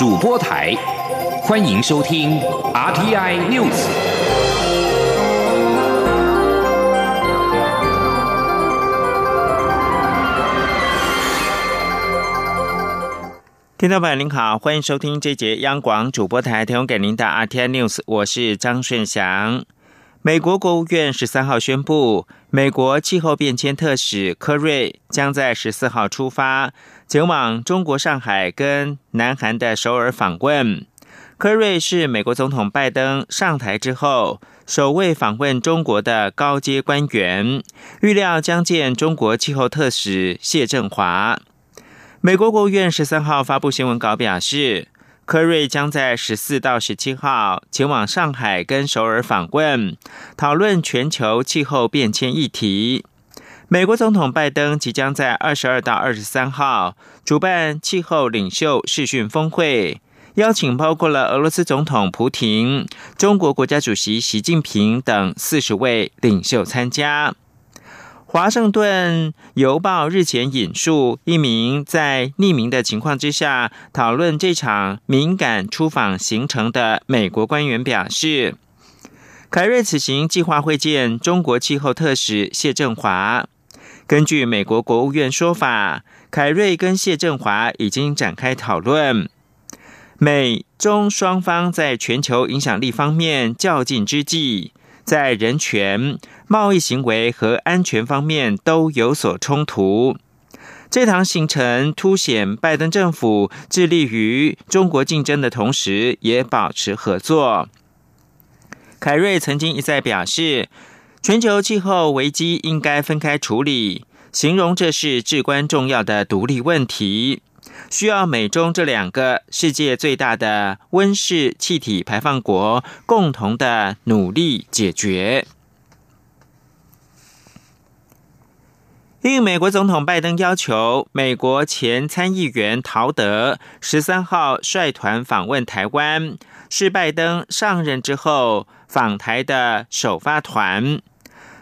主播台，欢迎收听 RTI News。听众朋友您好，欢迎收听这节央广主播台提供给您的 RTI News，我是张顺祥。美国国务院十三号宣布，美国气候变迁特使科瑞将在十四号出发，前往中国上海跟南韩的首尔访问。科瑞是美国总统拜登上台之后首位访问中国的高阶官员，预料将见中国气候特使谢振华。美国国务院十三号发布新闻稿表示。科瑞将在十四到十七号前往上海跟首尔访问，讨论全球气候变迁议题。美国总统拜登即将在二十二到二十三号主办气候领袖视讯峰会，邀请包括了俄罗斯总统普廷、中国国家主席习近平等四十位领袖参加。华盛顿邮报日前引述一名在匿名的情况之下讨论这场敏感出访行程的美国官员表示，凯瑞此行计划会见中国气候特使谢振华。根据美国国务院说法，凯瑞跟谢振华已经展开讨论，美中双方在全球影响力方面较劲之际。在人权、贸易行为和安全方面都有所冲突。这趟行程凸显拜登政府致力于中国竞争的同时，也保持合作。凯瑞曾经一再表示，全球气候危机应该分开处理，形容这是至关重要的独立问题。需要美中这两个世界最大的温室气体排放国共同的努力解决。应美国总统拜登要求，美国前参议员陶德十三号率团访问台湾，是拜登上任之后访台的首发团。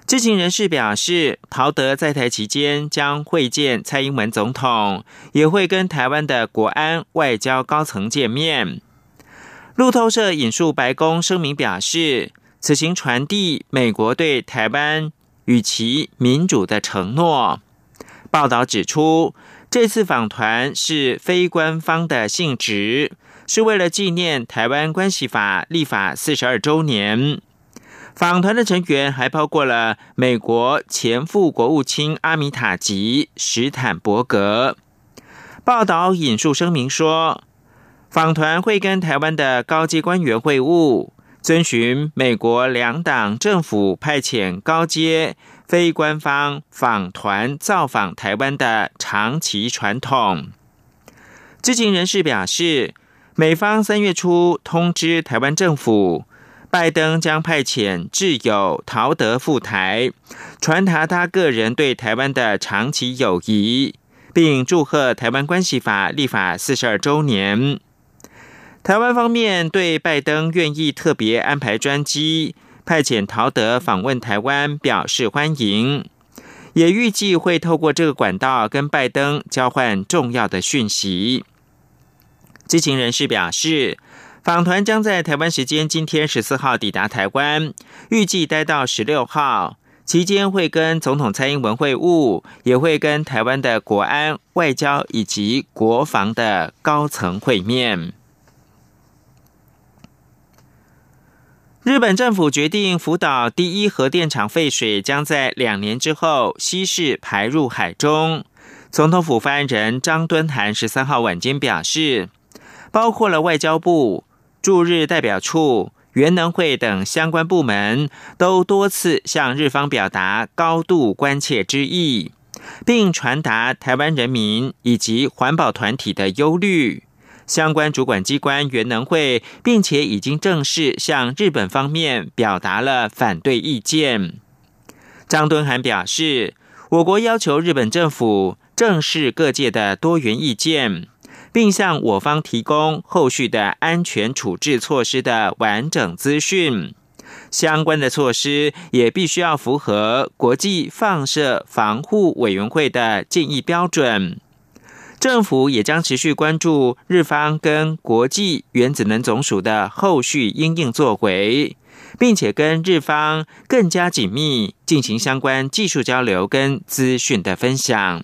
知情人士表示，陶德在台期间将会见蔡英文总统，也会跟台湾的国安外交高层见面。路透社引述白宫声明表示，此行传递美国对台湾与其民主的承诺。报道指出，这次访团是非官方的性质，是为了纪念台湾关系法立法四十二周年。访团的成员还包括了美国前副国务卿阿米塔吉·史坦伯格。报道引述声明说，访团会跟台湾的高级官员会晤，遵循美国两党政府派遣高阶非官方访团造访台湾的长期传统。知情人士表示，美方三月初通知台湾政府。拜登将派遣挚友陶德赴台，传达他个人对台湾的长期友谊，并祝贺《台湾关系法》立法四十二周年。台湾方面对拜登愿意特别安排专机派遣陶德访问台湾表示欢迎，也预计会透过这个管道跟拜登交换重要的讯息。知情人士表示。访团将在台湾时间今天十四号抵达台湾，预计待到十六号，期间会跟总统蔡英文会晤，也会跟台湾的国安、外交以及国防的高层会面。日本政府决定，福岛第一核电厂废水将在两年之后稀释排入海中。总统府发言人张敦涵十三号晚间表示，包括了外交部。驻日代表处、原能会等相关部门都多次向日方表达高度关切之意，并传达台湾人民以及环保团体的忧虑。相关主管机关原能会，并且已经正式向日本方面表达了反对意见。张敦涵表示，我国要求日本政府正视各界的多元意见。并向我方提供后续的安全处置措施的完整资讯，相关的措施也必须要符合国际放射防护委员会的建议标准。政府也将持续关注日方跟国际原子能总署的后续应应作为，并且跟日方更加紧密进行相关技术交流跟资讯的分享。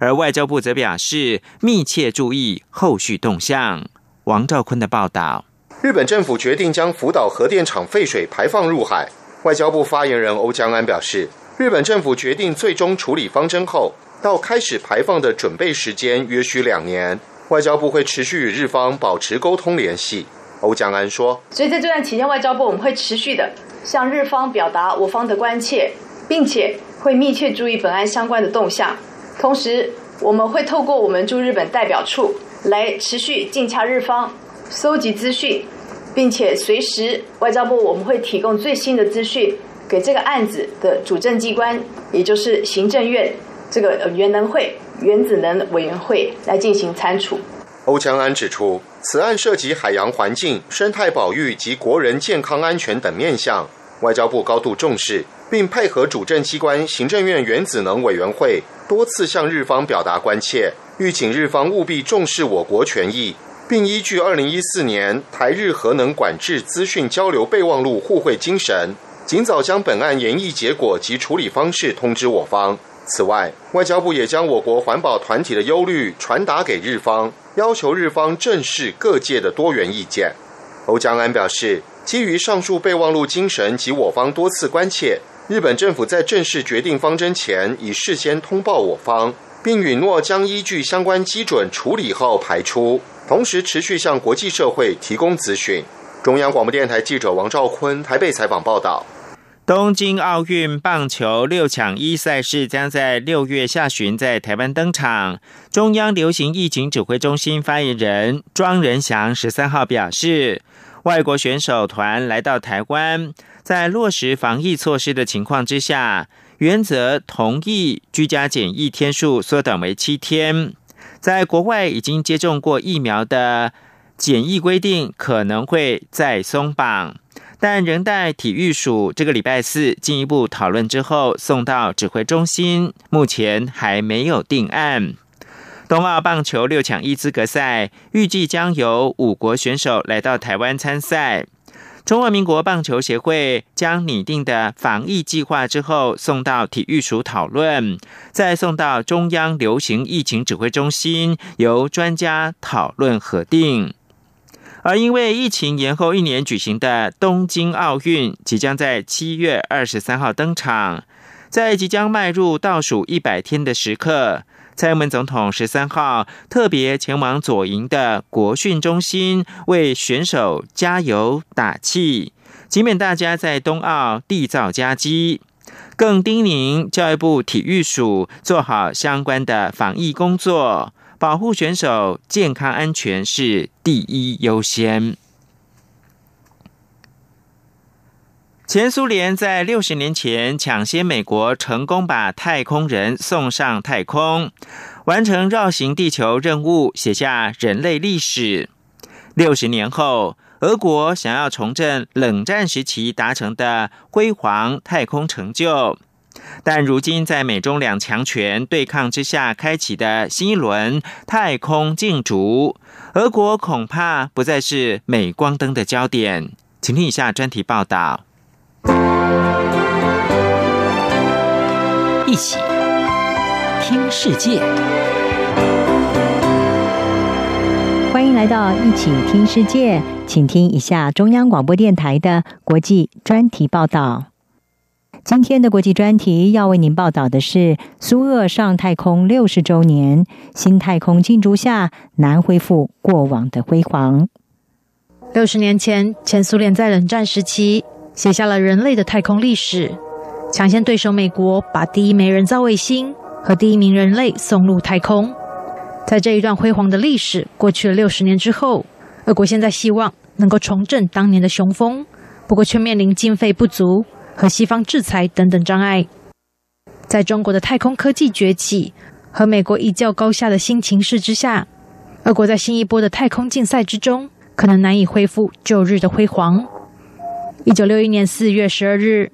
而外交部则表示，密切注意后续动向。王兆坤的报道：日本政府决定将福岛核电厂废水排放入海。外交部发言人欧江安表示，日本政府决定最终处理方针后。到开始排放的准备时间约需两年，外交部会持续与日方保持沟通联系。欧江安说：“所以在这段期间，外交部我们会持续的向日方表达我方的关切，并且会密切注意本案相关的动向。同时，我们会透过我们驻日本代表处来持续尽洽日方，搜集资讯，并且随时外交部我们会提供最新的资讯给这个案子的主政机关，也就是行政院。”这个原能会原子能委员会来进行参处。欧江安指出，此案涉及海洋环境、生态保育及国人健康安全等面向，外交部高度重视，并配合主政机关行政院原子能委员会多次向日方表达关切，欲请日方务必重视我国权益，并依据二零一四年台日核能管制资讯交流备忘录互惠精神，尽早将本案研议结果及处理方式通知我方。此外，外交部也将我国环保团体的忧虑传达给日方，要求日方正视各界的多元意见。欧江安表示，基于上述备忘录精神及我方多次关切，日本政府在正式决定方针前，已事先通报我方，并允诺将依据相关基准处理后排出，同时持续向国际社会提供资讯。中央广播电台记者王兆坤台北采访报道。东京奥运棒球六强一赛事将在六月下旬在台湾登场。中央流行疫情指挥中心发言人庄仁祥十三号表示，外国选手团来到台湾，在落实防疫措施的情况之下，原则同意居家检疫天数缩短为七天。在国外已经接种过疫苗的检疫规定可能会再松绑。但仍待体育署这个礼拜四进一步讨论之后送到指挥中心，目前还没有定案。冬奥棒球六强一资格赛预计将有五国选手来到台湾参赛。中华民国棒球协会将拟定的防疫计划之后送到体育署讨论，再送到中央流行疫情指挥中心由专家讨论核定。而因为疫情延后一年举行的东京奥运，即将在七月二十三号登场。在即将迈入倒数一百天的时刻，蔡英文总统十三号特别前往左营的国训中心，为选手加油打气，以免大家在冬奥缔造佳绩。更叮咛教育部体育署做好相关的防疫工作。保护选手健康安全是第一优先。前苏联在六十年前抢先美国，成功把太空人送上太空，完成绕行地球任务，写下人类历史。六十年后，俄国想要重振冷战时期达成的辉煌太空成就。但如今，在美中两强权对抗之下开启的新一轮太空竞逐，俄国恐怕不再是镁光灯的焦点。请听以下专题报道。一起听世界，欢迎来到一起听世界，请听一下中央广播电台的国际专题报道。今天的国际专题要为您报道的是苏俄上太空六十周年，新太空竞逐下难恢复过往的辉煌。六十年前，前苏联在冷战时期写下了人类的太空历史，抢先对手美国把第一枚人造卫星和第一名人类送入太空。在这一段辉煌的历史过去了六十年之后，俄国现在希望能够重振当年的雄风，不过却面临经费不足。和西方制裁等等障碍，在中国的太空科技崛起和美国一较高下的新情势之下，俄国在新一波的太空竞赛之中，可能难以恢复旧日的辉煌。一九六一年四月十二日，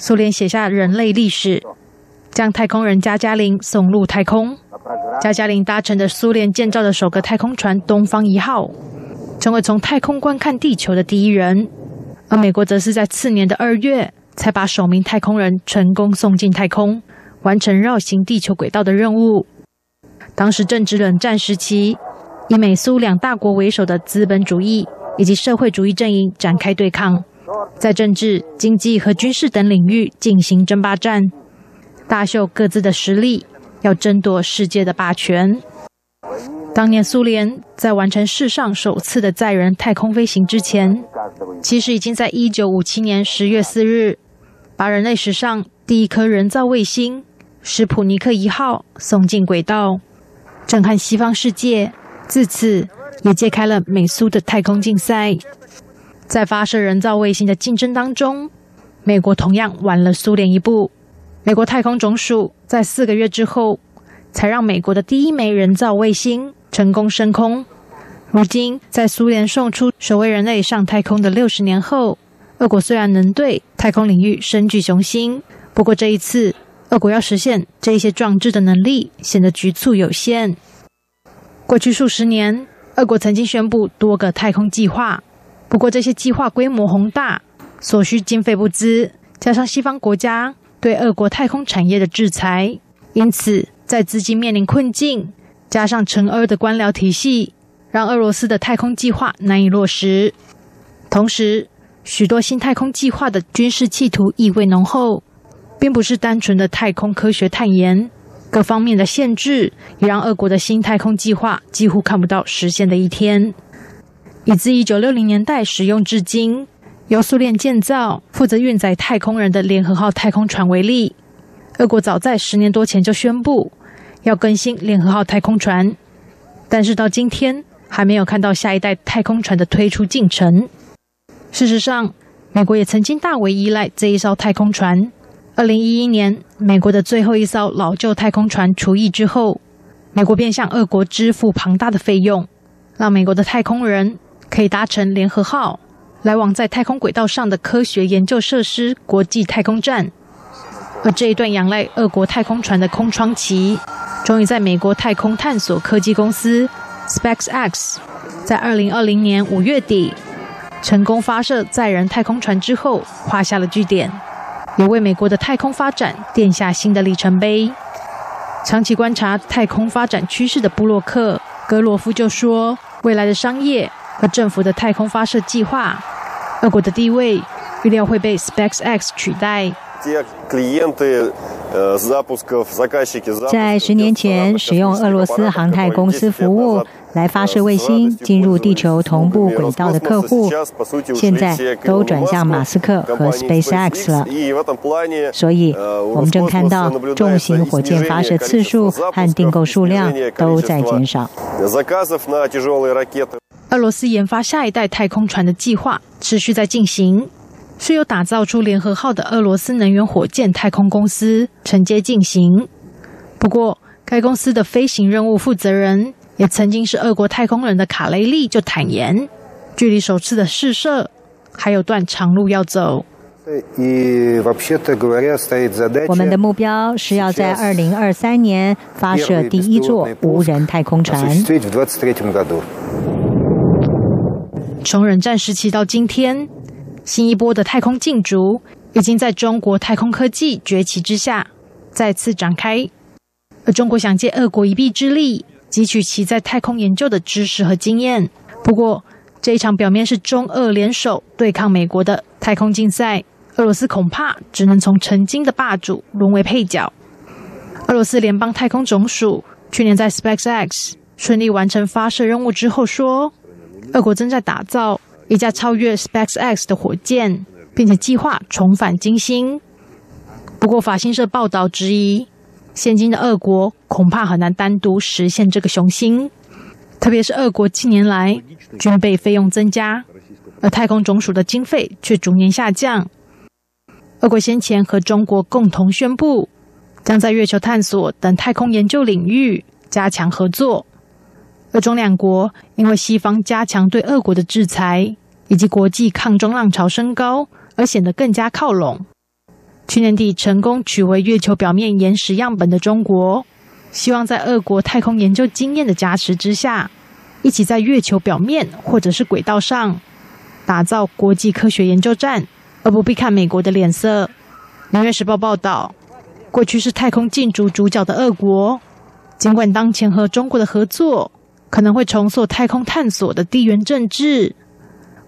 苏联写下人类历史，将太空人加加林送入太空。加加林搭乘的苏联建造的首个太空船“东方一号”，成为从太空观看地球的第一人。而美国则是在次年的二月，才把首名太空人成功送进太空，完成绕行地球轨道的任务。当时正值冷战时期，以美苏两大国为首的资本主义以及社会主义阵营展开对抗，在政治、经济和军事等领域进行争霸战，大秀各自的实力。要争夺世界的霸权。当年苏联在完成世上首次的载人太空飞行之前，其实已经在一九五七年十月四日，把人类史上第一颗人造卫星“史普尼克一号”送进轨道，震撼西方世界。自此，也揭开了美苏的太空竞赛。在发射人造卫星的竞争当中，美国同样晚了苏联一步。美国太空总署在四个月之后，才让美国的第一枚人造卫星成功升空。如今，在苏联送出首位人类上太空的六十年后，俄国虽然能对太空领域深具雄心，不过这一次，俄国要实现这一些壮志的能力显得局促有限。过去数十年，俄国曾经宣布多个太空计划，不过这些计划规模宏大，所需经费不资，加上西方国家。对俄国太空产业的制裁，因此在资金面临困境，加上成俄的官僚体系，让俄罗斯的太空计划难以落实。同时，许多新太空计划的军事企图意味浓厚，并不是单纯的太空科学探研，各方面的限制也让俄国的新太空计划几乎看不到实现的一天。以自一九六零年代使用至今。由苏联建造、负责运载太空人的联合号太空船为例，俄国早在十年多前就宣布要更新联合号太空船，但是到今天还没有看到下一代太空船的推出进程。事实上，美国也曾经大为依赖这一艘太空船。二零一一年，美国的最后一艘老旧太空船除役之后，美国便向俄国支付庞大的费用，让美国的太空人可以搭乘联合号。来往在太空轨道上的科学研究设施——国际太空站，而这一段仰赖俄国太空船的空窗期，终于在美国太空探索科技公司 SpaceX 在二零二零年五月底成功发射载人太空船之后画下了句点，也为美国的太空发展奠下新的里程碑。长期观察太空发展趋势的布洛克·格罗夫就说：“未来的商业。”和政府的太空发射计划，俄国的地位预料会被 SpaceX 取代。在十年前，使用俄罗斯航太公司服务来发射卫星进入地球同步轨道的客户，现在都转向马斯克和 SpaceX 了。所以，我们正看到重型火箭发射次数和订购数量都在减少。俄罗斯研发下一代太空船的计划持续在进行，是由打造出联合号的俄罗斯能源火箭太空公司承接进行。不过，该公司的飞行任务负责人也曾经是俄国太空人的卡雷利就坦言，距离首次的试射还有段长路要走。我们的目标是要在二零二三年发射第一座无人太空船。从冷战时期到今天，新一波的太空竞逐已经在中国太空科技崛起之下再次展开。而中国想借俄国一臂之力，汲取其在太空研究的知识和经验。不过，这一场表面是中俄联手对抗美国的太空竞赛，俄罗斯恐怕只能从曾经的霸主沦为配角。俄罗斯联邦太空总署去年在 SpaceX 顺利完成发射任务之后说。俄国正在打造一架超越 SpaceX 的火箭，并且计划重返金星。不过，法新社报道质疑，现今的俄国恐怕很难单独实现这个雄心。特别是俄国近年来军备费用增加，而太空总署的经费却逐年下降。俄国先前和中国共同宣布，将在月球探索等太空研究领域加强合作。俄中两国因为西方加强对俄国的制裁，以及国际抗中浪潮升高，而显得更加靠拢。去年底成功取回月球表面岩石样本的中国，希望在俄国太空研究经验的加持之下，一起在月球表面或者是轨道上打造国际科学研究站，而不必看美国的脸色。《纽约时报》报道，过去是太空竞逐主角的俄国，尽管当前和中国的合作可能会重塑太空探索的地缘政治，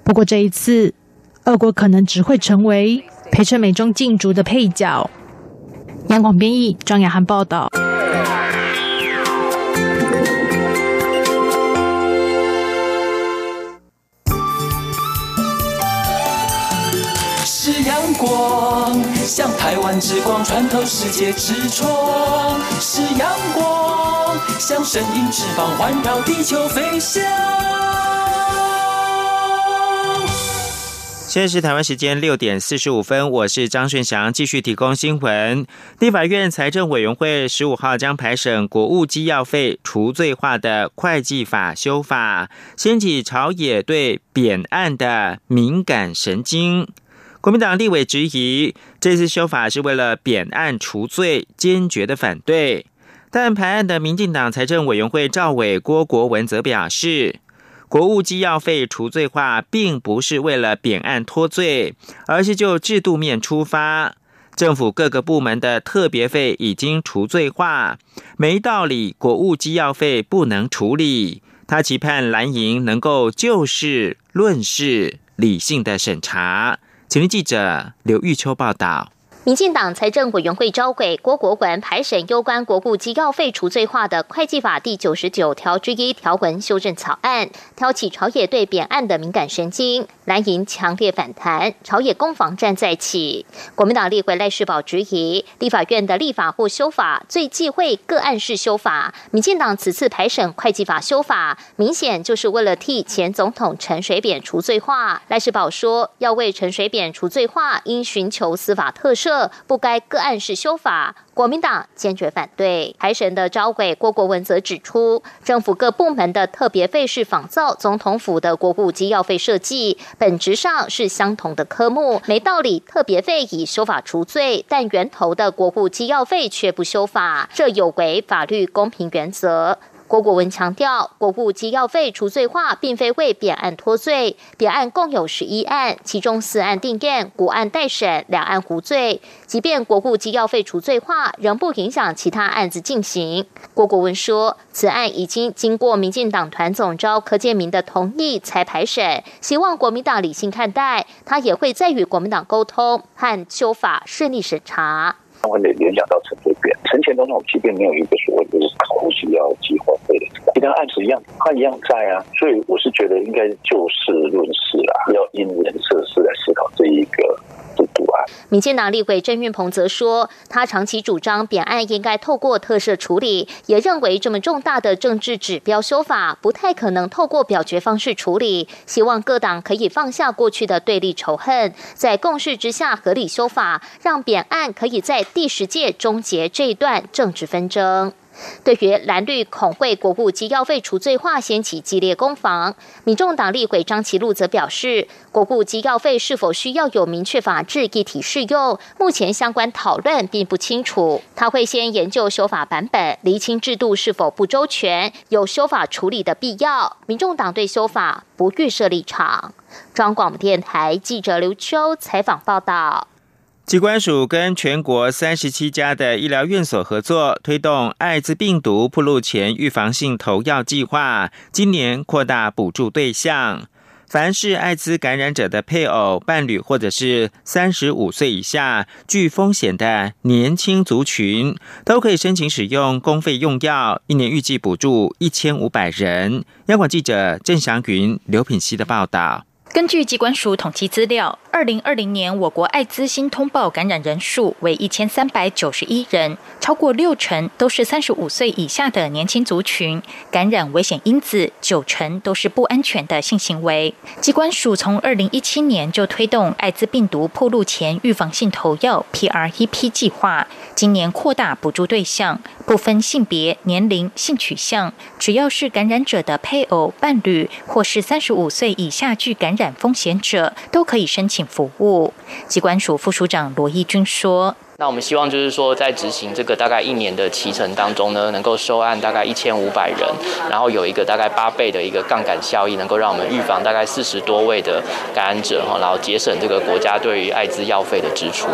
不过这一次，俄国可能只会成为陪衬美中竞逐的配角。央广编译张雅涵报道。是阳光，像台湾之光穿透世界之窗；是阳光，像神鹰翅膀环绕地球飞翔。现在是台湾时间六点四十五分，我是张顺祥，继续提供新闻。立法院财政委员会十五号将排审国务机要费除罪化的会计法修法，掀起朝野对扁案的敏感神经。国民党立委质疑，这次修法是为了扁案除罪，坚决的反对。但排案的民进党财政委员会赵委郭国文则表示。国务机要费除罪化，并不是为了扁案脱罪，而是就制度面出发。政府各个部门的特别费已经除罪化，没道理国务机要费不能处理。他期盼蓝营能够就事论事，理性的审查。请听记者刘玉秋报道。民进党财政委员会召会郭国文排审有关国库机要费除罪化的会计法第九十九条之一条文修正草案，挑起朝野对扁案的敏感神经，蓝营强烈反弹，朝野攻防战再起。国民党立委赖世宝质疑立法院的立法或修法最忌讳个案式修法，民进党此次排审会计法修法，明显就是为了替前总统陈水扁除罪化。赖世宝说，要为陈水扁除罪化，应寻求司法特赦。不该个案式修法，国民党坚决反对。台神的召回郭国文则指出，政府各部门的特别费是仿造总统府的国务机要费设计，本质上是相同的科目，没道理特别费以修法除罪，但源头的国务机要费却不修法，这有违法律公平原则。郭国文强调，国务机要费除罪化，并非为扁案脱罪。扁案共有十一案，其中四案定验，五案待审，两案无罪。即便国务机要费除罪化，仍不影响其他案子进行。郭国文说，此案已经经过民进党团总召柯建明的同意才排审，希望国民党理性看待。他也会再与国民党沟通，和修法顺利审查。会联想到陈水扁，陈前总统即便没有一个所谓的不需要计划费的，其他案子一样，他一样在啊，所以我是觉得应该就事论事啦，要因人设事来思考这一个。民进党立委郑运鹏则说，他长期主张扁案应该透过特赦处理，也认为这么重大的政治指标修法不太可能透过表决方式处理，希望各党可以放下过去的对立仇恨，在共识之下合理修法，让扁案可以在第十届终结这一段政治纷争。对于蓝绿恐会国务机要费除罪化掀起激烈攻防，民众党立委张其禄则表示，国务机要费是否需要有明确法制一体适用，目前相关讨论并不清楚。他会先研究修法版本，厘清制度是否不周全，有修法处理的必要。民众党对修法不预设立场。中广电台记者刘秋采访报道。机关署跟全国三十七家的医疗院所合作，推动艾滋病毒铺路前预防性投药计划。今年扩大补助对象，凡是艾滋感染者的配偶、伴侣，或者是三十五岁以下具风险的年轻族群，都可以申请使用公费用药。一年预计补助一千五百人。央广记者郑祥云、刘品熙的报道。根据机关署统计资料，二零二零年我国艾滋新通报感染人数为一千三百九十一人，超过六成都是三十五岁以下的年轻族群，感染危险因子九成都是不安全的性行为。机关署从二零一七年就推动艾滋病毒破路前预防性投药 （PrEP） 计划，今年扩大补助对象，不分性别、年龄、性取向，只要是感染者的配偶、伴侣或是三十五岁以下具感染风险者都可以申请服务。机关署副署长罗义军说：“那我们希望就是说，在执行这个大概一年的期程当中呢，能够收案大概一千五百人，然后有一个大概八倍的一个杠杆效益，能够让我们预防大概四十多位的感染者哈，然后节省这个国家对于艾滋药费的支出。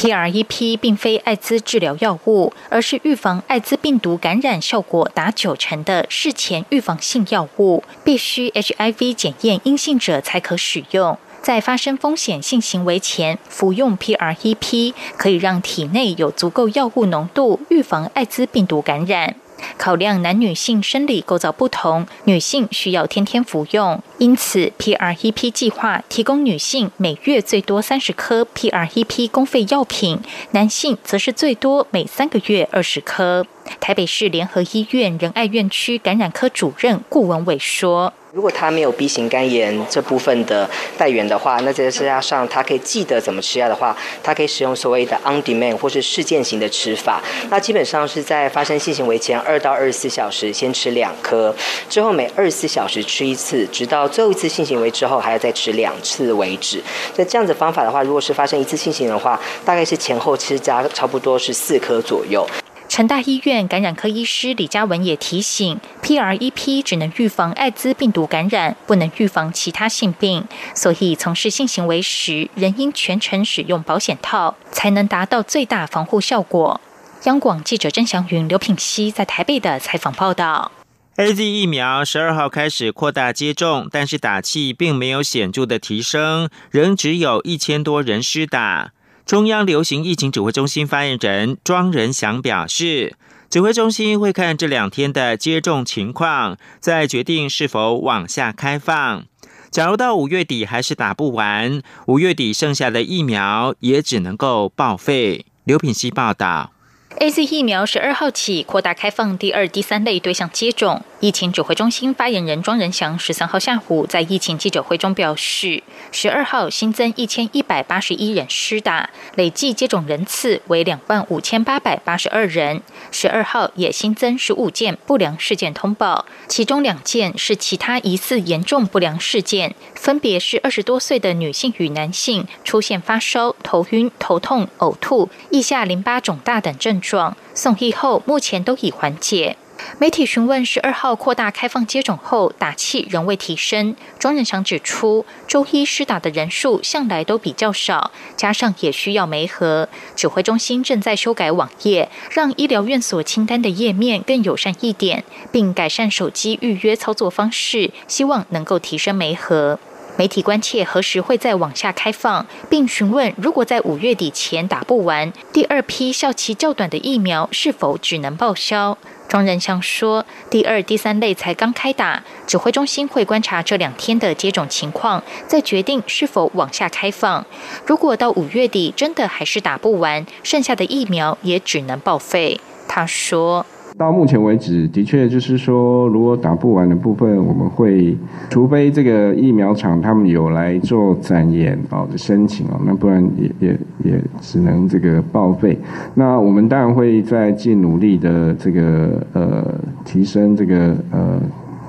PREP 并非艾滋治疗药物，而是预防艾滋病毒感染效果达九成的事前预防性药物，必须 HIV 检验阴性者才可使用。在发生风险性行为前服用 PREP，可以让体内有足够药物浓度，预防艾滋病毒感染。考量男女性生理构造不同，女性需要天天服用，因此 PREP 计划提供女性每月最多三十颗 PREP 公费药品，男性则是最多每三个月二十颗。台北市联合医院仁爱院区感染科主任顾文伟说。如果他没有 B 型肝炎这部分的带源的话，那再加上他可以记得怎么吃药的话，他可以使用所谓的 on demand 或是事件型的吃法。那基本上是在发生性行为前二到二十四小时先吃两颗，之后每二十四小时吃一次，直到最后一次性行为之后还要再吃两次为止。那这样子方法的话，如果是发生一次性行为的话，大概是前后吃加差不多是四颗左右。成大医院感染科医师李嘉文也提醒，PREP 只能预防艾滋病毒感染，不能预防其他性病，所以从事性行为时，仍应全程使用保险套，才能达到最大防护效果。央广记者郑祥云、刘品熙在台北的采访报道：A Z 疫苗十二号开始扩大接种，但是打气并没有显著的提升，仍只有一千多人施打。中央流行疫情指挥中心发言人庄仁祥表示，指挥中心会看这两天的接种情况，再决定是否往下开放。假如到五月底还是打不完，五月底剩下的疫苗也只能够报废。刘品希报道。A Z 疫苗十二号起扩大开放第二、第三类对象接种。疫情指挥中心发言人庄仁祥十三号下午在疫情记者会中表示，十二号新增一千一百八十一人施打，累计接种人次为两万五千八百八十二人。十二号也新增十五件不良事件通报，其中两件是其他疑似严重不良事件，分别是二十多岁的女性与男性出现发烧、头晕、头痛、呕吐、腋下淋巴肿大等症。状送医后，目前都已缓解。媒体询问十二号扩大开放接种后，打气仍未提升。庄仁祥指出，周一施打的人数向来都比较少，加上也需要媒合。指挥中心正在修改网页，让医疗院所清单的页面更友善一点，并改善手机预约操作方式，希望能够提升媒合。媒体关切何时会再往下开放，并询问如果在五月底前打不完，第二批效期较短的疫苗是否只能报销？庄仁祥说，第二、第三类才刚开打，指挥中心会观察这两天的接种情况，再决定是否往下开放。如果到五月底真的还是打不完，剩下的疫苗也只能报废。他说。到目前为止，的确就是说，如果打不完的部分，我们会，除非这个疫苗厂他们有来做展延哦的申请哦，那不然也也也只能这个报废。那我们当然会在尽努力的这个呃提升这个呃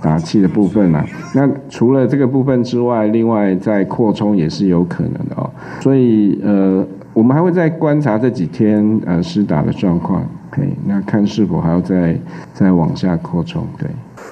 打气的部分啦。那除了这个部分之外，另外再扩充也是有可能的哦。所以呃，我们还会再观察这几天呃施打的状况。可以，那看是否还要再再往下扩充？对。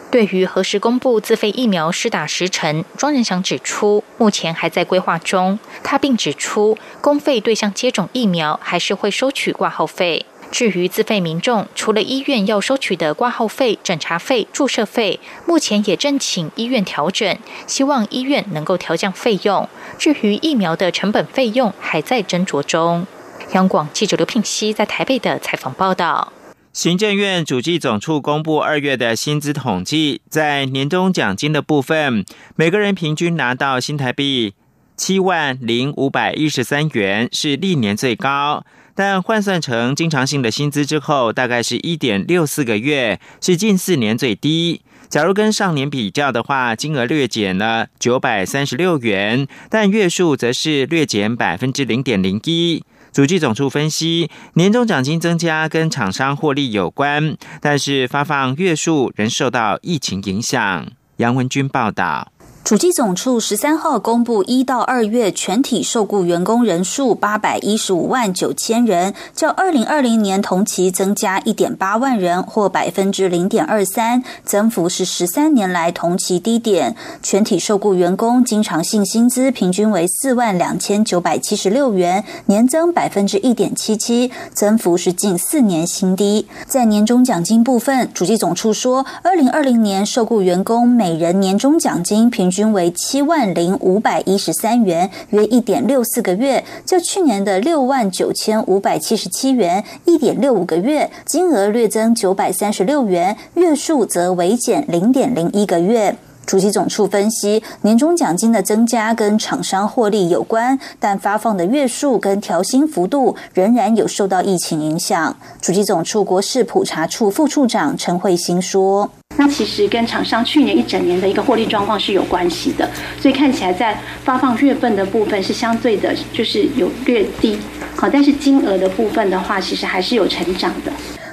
对于何时公布自费疫苗施打时程，庄仁祥指出，目前还在规划中。他并指出，公费对象接种疫苗还是会收取挂号费。至于自费民众，除了医院要收取的挂号费、诊查费、注射费，目前也正请医院调整，希望医院能够调降费用。至于疫苗的成本费用，还在斟酌中。央广记者刘聘熙在台北的采访报道：行政院主计总处公布二月的薪资统计，在年终奖金的部分，每个人平均拿到新台币七万零五百一十三元，是历年最高。但换算成经常性的薪资之后，大概是一点六四个月，是近四年最低。假如跟上年比较的话，金额略减了九百三十六元，但月数则是略减百分之零点零一。主计总处分析，年终奖金增加跟厂商获利有关，但是发放月数仍受到疫情影响。杨文军报道。主机总处十三号公布，一到二月全体受雇员工人数八百一十五万九千人，较二零二零年同期增加一点八万人，或百分之零点二三，增幅是十三年来同期低点。全体受雇员工经常性薪资平均为四万两千九百七十六元，年增百分之一点七七，增幅是近四年新低。在年终奖金部分，主机总处说，二零二零年受雇员工每人年终奖金平均。为七万零五百一十三元，约一点六四个月，较去年的六万九千五百七十七元，一点六五个月，金额略增九百三十六元，月数则微减零点零一个月。主席总处分析，年终奖金的增加跟厂商获利有关，但发放的月数跟调薪幅度仍然有受到疫情影响。主席总处国事普查处副处长陈慧欣说：“那其实跟厂商去年一整年的一个获利状况是有关系的，所以看起来在发放月份的部分是相对的，就是有略低，好，但是金额的部分的话，其实还是有成长的。”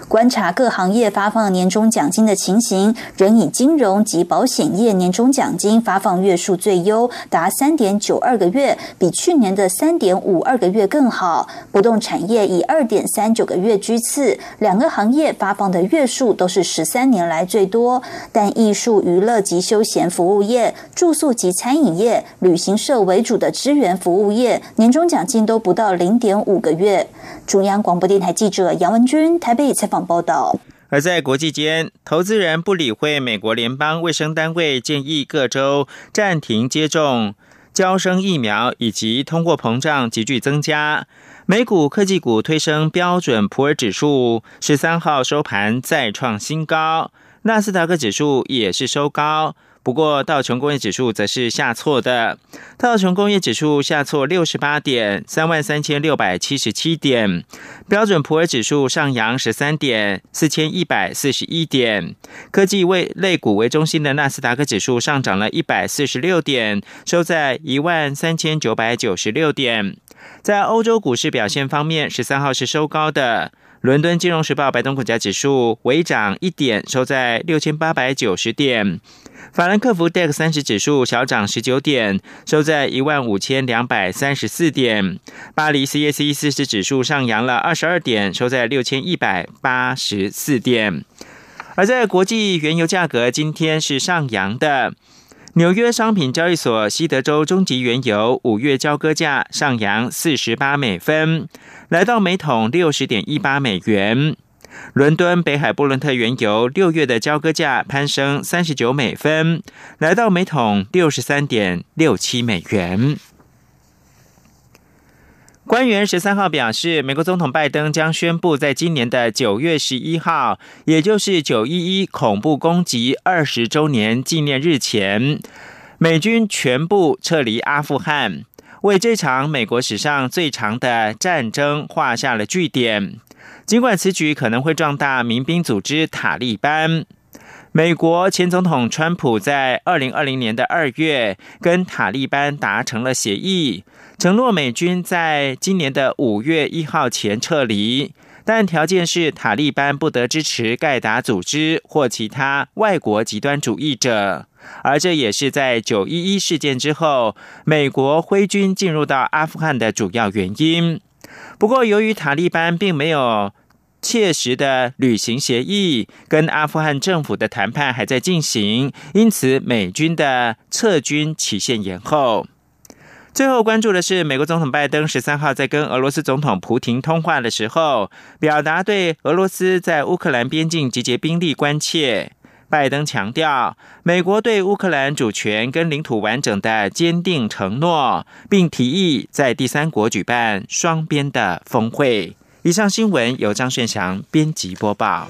观察各行业发放年终奖金的情形，仍以金融及保险业年终奖金发放月数最优，达三点九二个月，比去年的三点五二个月更好。不动产业以二点三九个月居次，两个行业发放的月数都是十三年来最多。但艺术、娱乐及休闲服务业、住宿及餐饮业、旅行社为主的支援服务业年终奖金都不到零点五个月。中央广播电台记者杨文君台北采访。报道。而在国际间，投资人不理会美国联邦卫生单位建议各州暂停接种交生疫苗，以及通货膨胀急剧增加，美股科技股推升标准普尔指数十三号收盘再创新高，纳斯达克指数也是收高。不过，道琼工业指数则是下挫的。道琼工业指数下挫六十八点，三万三千六百七十七点。标准普尔指数上扬十三点，四千一百四十一点。科技为类股为中心的纳斯达克指数上涨了一百四十六点，收在一万三千九百九十六点。在欧洲股市表现方面，十三号是收高的。伦敦金融时报白铜股价指数微涨一点，收在六千八百九十点。法兰克福 DAX 三十指数小涨十九点，收在一万五千两百三十四点。巴黎 CAC 四十指数上扬了二十二点，收在六千一百八十四点。而在国际原油价格今天是上扬的，纽约商品交易所西德州中级原油五月交割价上扬四十八美分，来到每桶六十点一八美元。伦敦北海布伦特原油六月的交割价攀升三十九美分，来到每桶六十三点六七美元。官员十三号表示，美国总统拜登将宣布，在今年的九月十一号，也就是九一一恐怖攻击二十周年纪念日前，美军全部撤离阿富汗，为这场美国史上最长的战争画下了句点。尽管此举可能会壮大民兵组织塔利班，美国前总统川普在二零二零年的二月跟塔利班达成了协议，承诺美军在今年的五月一号前撤离，但条件是塔利班不得支持盖达组织或其他外国极端主义者，而这也是在九一一事件之后，美国挥军进入到阿富汗的主要原因。不过，由于塔利班并没有切实的履行协议，跟阿富汗政府的谈判还在进行，因此美军的撤军期限延后。最后关注的是，美国总统拜登十三号在跟俄罗斯总统普廷通话的时候，表达对俄罗斯在乌克兰边境集结兵力关切。拜登强调，美国对乌克兰主权跟领土完整的坚定承诺，并提议在第三国举办双边的峰会。以上新闻由张炫祥编辑播报。